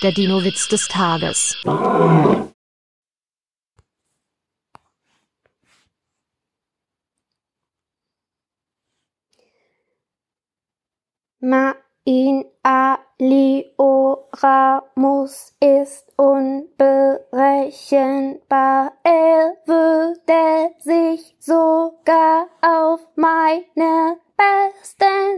Der Dino-Witz des Tages. Mein Alioramus ist unberechenbar. Er würde sich sogar auf meine besten